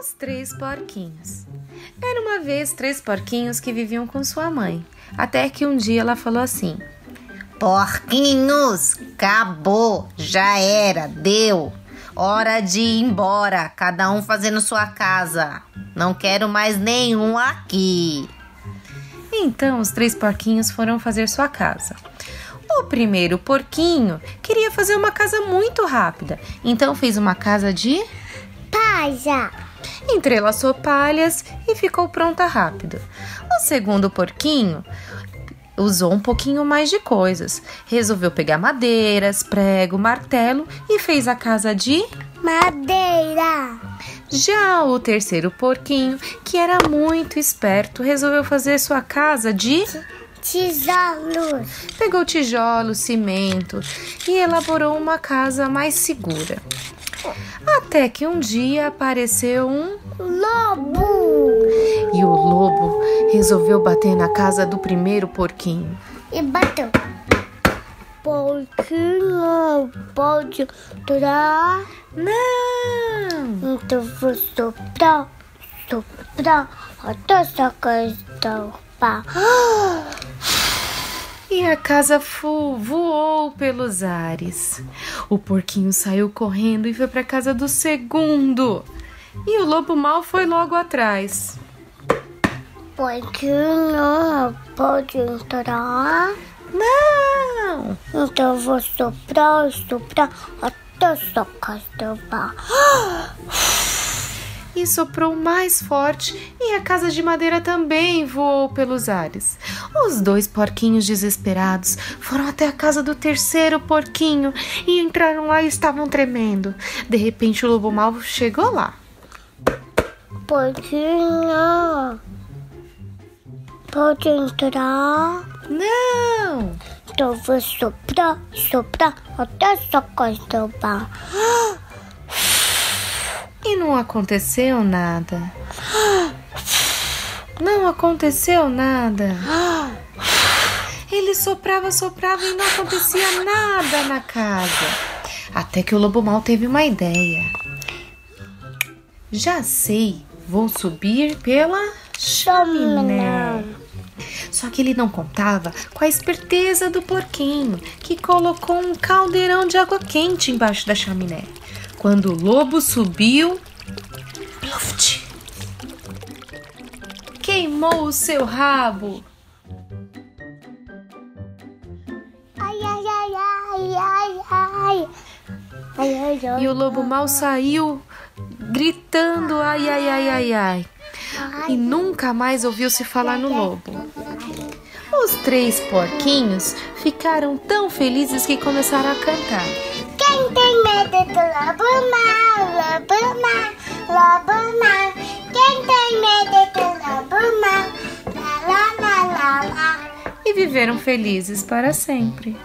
Os três porquinhos. Era uma vez três porquinhos que viviam com sua mãe. Até que um dia ela falou assim: Porquinhos, acabou, já era, deu. Hora de ir embora, cada um fazendo sua casa. Não quero mais nenhum aqui. Então os três porquinhos foram fazer sua casa. O primeiro porquinho queria fazer uma casa muito rápida, então fez uma casa de Palha. Entrelaçou palhas e ficou pronta rápido. O segundo porquinho usou um pouquinho mais de coisas. Resolveu pegar madeiras, prego, martelo e fez a casa de. Madeira. Já o terceiro porquinho, que era muito esperto, resolveu fazer sua casa de. Tijolos. Pegou tijolos, cimento e elaborou uma casa mais segura. Até que um dia apareceu um Lobo. e o lobo resolveu bater na casa do primeiro porquinho. E bateu. Porquinho pode durar. Não! Então vou soprar, soprar, até essa casa pá. E a casa fu- voou pelos ares. O porquinho saiu correndo e foi para a casa do segundo. E o lobo mal foi logo atrás. Porquinho pode entrar. Não! Então vou soprar, soprar, até essa casa pá. E soprou mais forte e a casa de madeira também voou pelos ares. Os dois porquinhos desesperados foram até a casa do terceiro porquinho e entraram lá e estavam tremendo. De repente o lobo mal chegou lá. Porquinho pode entrar. Não! Então vou soprar, soprar, até essa casa não aconteceu nada. Não aconteceu nada. Ele soprava, soprava e não acontecia nada na casa. Até que o lobo mal teve uma ideia. Já sei, vou subir pela chaminé. Só que ele não contava com a esperteza do porquinho, que colocou um caldeirão de água quente embaixo da chaminé. Quando o lobo subiu, pluft, queimou o seu rabo. Ai, ai, ai, ai, ai, ai. Ai, ai, ai. E o lobo mal saiu gritando ai, ai, ai, ai, ai. E nunca mais ouviu-se falar no lobo. Os três porquinhos ficaram tão felizes que começaram a cantar. Tem medo do lobo mal, lobo mal, lobo mal. Quem tem medo do lobo mal, lá, lá, lá, lá, lá. E viveram felizes para sempre.